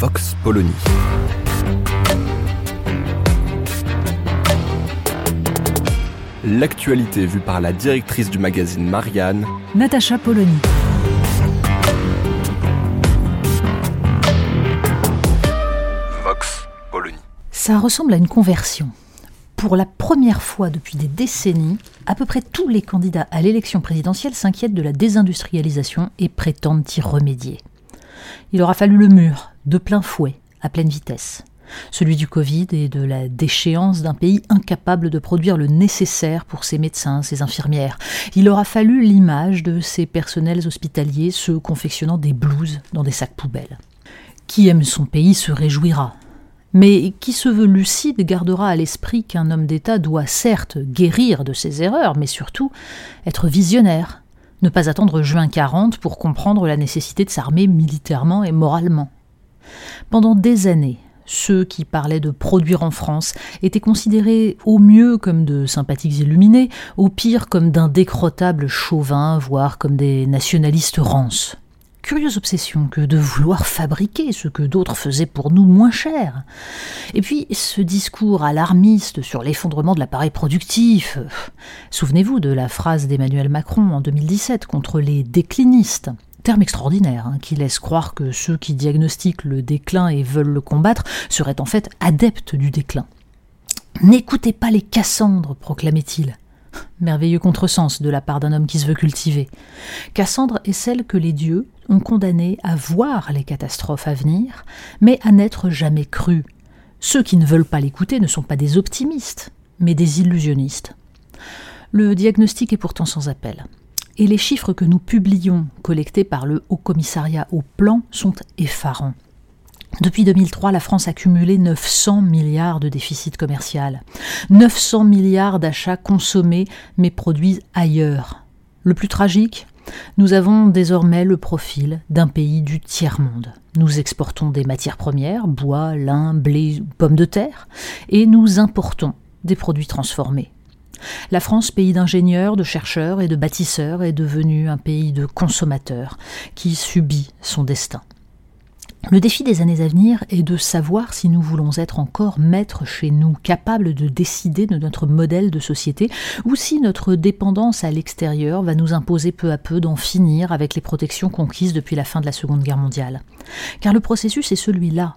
Vox Polony. L'actualité vue par la directrice du magazine Marianne, Natacha Polony. Vox Polony. Ça ressemble à une conversion. Pour la première fois depuis des décennies, à peu près tous les candidats à l'élection présidentielle s'inquiètent de la désindustrialisation et prétendent y remédier. Il aura fallu le mur, de plein fouet, à pleine vitesse. Celui du Covid et de la déchéance d'un pays incapable de produire le nécessaire pour ses médecins, ses infirmières. Il aura fallu l'image de ces personnels hospitaliers se confectionnant des blouses dans des sacs poubelles. Qui aime son pays se réjouira. Mais qui se veut lucide gardera à l'esprit qu'un homme d'État doit certes guérir de ses erreurs, mais surtout être visionnaire, ne pas attendre juin 40 pour comprendre la nécessité de s'armer militairement et moralement. Pendant des années, ceux qui parlaient de produire en France étaient considérés au mieux comme de sympathiques illuminés, au pire comme d'indécrottables chauvins, voire comme des nationalistes rances. Curieuse obsession que de vouloir fabriquer ce que d'autres faisaient pour nous moins cher. Et puis ce discours alarmiste sur l'effondrement de l'appareil productif. Souvenez-vous de la phrase d'Emmanuel Macron en 2017 contre les déclinistes. Terme extraordinaire hein, qui laisse croire que ceux qui diagnostiquent le déclin et veulent le combattre seraient en fait adeptes du déclin. N'écoutez pas les Cassandres, proclamait-il. Merveilleux contresens de la part d'un homme qui se veut cultiver. Cassandre est celle que les dieux ont condamnée à voir les catastrophes à venir, mais à n'être jamais crue. Ceux qui ne veulent pas l'écouter ne sont pas des optimistes, mais des illusionnistes. Le diagnostic est pourtant sans appel. Et les chiffres que nous publions, collectés par le Haut Commissariat au Plan, sont effarants. Depuis 2003, la France a cumulé 900 milliards de déficit commercial, 900 milliards d'achats consommés mais produits ailleurs. Le plus tragique, nous avons désormais le profil d'un pays du tiers-monde. Nous exportons des matières premières, bois, lin, blé, pommes de terre, et nous importons des produits transformés. La France, pays d'ingénieurs, de chercheurs et de bâtisseurs, est devenue un pays de consommateurs qui subit son destin. Le défi des années à venir est de savoir si nous voulons être encore maîtres chez nous, capables de décider de notre modèle de société, ou si notre dépendance à l'extérieur va nous imposer peu à peu d'en finir avec les protections conquises depuis la fin de la Seconde Guerre mondiale. Car le processus est celui-là.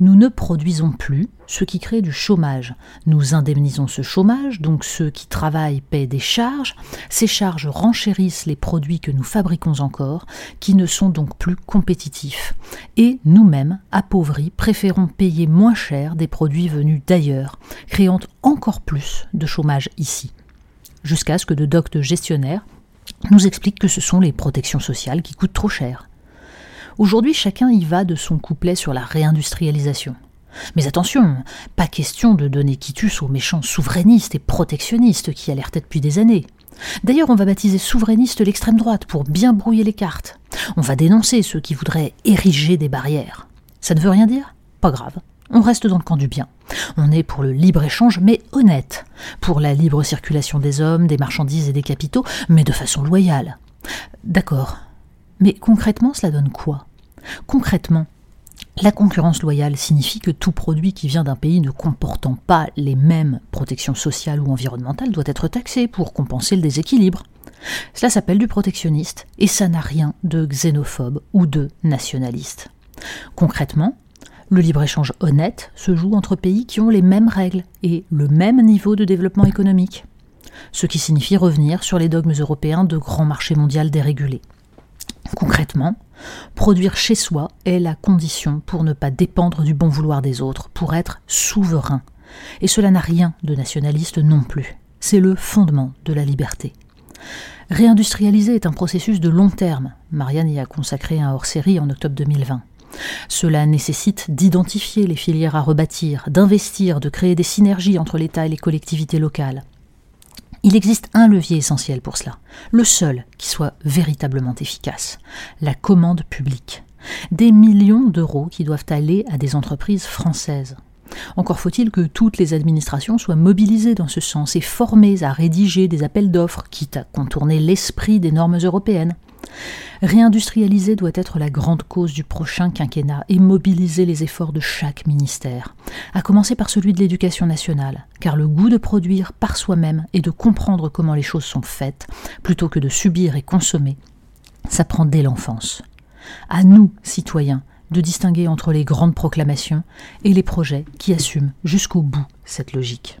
Nous ne produisons plus, ce qui crée du chômage. Nous indemnisons ce chômage, donc ceux qui travaillent paient des charges. Ces charges renchérissent les produits que nous fabriquons encore, qui ne sont donc plus compétitifs. Et nous-mêmes, appauvris, préférons payer moins cher des produits venus d'ailleurs, créant encore plus de chômage ici. Jusqu'à ce que de doctes gestionnaires nous expliquent que ce sont les protections sociales qui coûtent trop cher. Aujourd'hui, chacun y va de son couplet sur la réindustrialisation. Mais attention, pas question de donner quitus aux méchants souverainistes et protectionnistes qui alertaient depuis des années. D'ailleurs, on va baptiser souverainiste l'extrême droite pour bien brouiller les cartes. On va dénoncer ceux qui voudraient ériger des barrières. Ça ne veut rien dire? Pas grave. On reste dans le camp du bien. On est pour le libre-échange, mais honnête. Pour la libre circulation des hommes, des marchandises et des capitaux, mais de façon loyale. D'accord. Mais concrètement, cela donne quoi? Concrètement, la concurrence loyale signifie que tout produit qui vient d'un pays ne comportant pas les mêmes protections sociales ou environnementales doit être taxé pour compenser le déséquilibre. Cela s'appelle du protectionniste et ça n'a rien de xénophobe ou de nationaliste. Concrètement, le libre-échange honnête se joue entre pays qui ont les mêmes règles et le même niveau de développement économique, ce qui signifie revenir sur les dogmes européens de grand marché mondial dérégulé. Concrètement, produire chez soi est la condition pour ne pas dépendre du bon vouloir des autres, pour être souverain. Et cela n'a rien de nationaliste non plus. C'est le fondement de la liberté. Réindustrialiser est un processus de long terme. Marianne y a consacré un hors-série en octobre 2020. Cela nécessite d'identifier les filières à rebâtir, d'investir, de créer des synergies entre l'État et les collectivités locales. Il existe un levier essentiel pour cela, le seul qui soit véritablement efficace, la commande publique. Des millions d'euros qui doivent aller à des entreprises françaises. Encore faut-il que toutes les administrations soient mobilisées dans ce sens et formées à rédiger des appels d'offres, quitte à contourner l'esprit des normes européennes. Réindustrialiser doit être la grande cause du prochain quinquennat et mobiliser les efforts de chaque ministère, à commencer par celui de l'éducation nationale, car le goût de produire par soi-même et de comprendre comment les choses sont faites, plutôt que de subir et consommer, ça prend dès l'enfance. À nous, citoyens, de distinguer entre les grandes proclamations et les projets qui assument jusqu'au bout cette logique.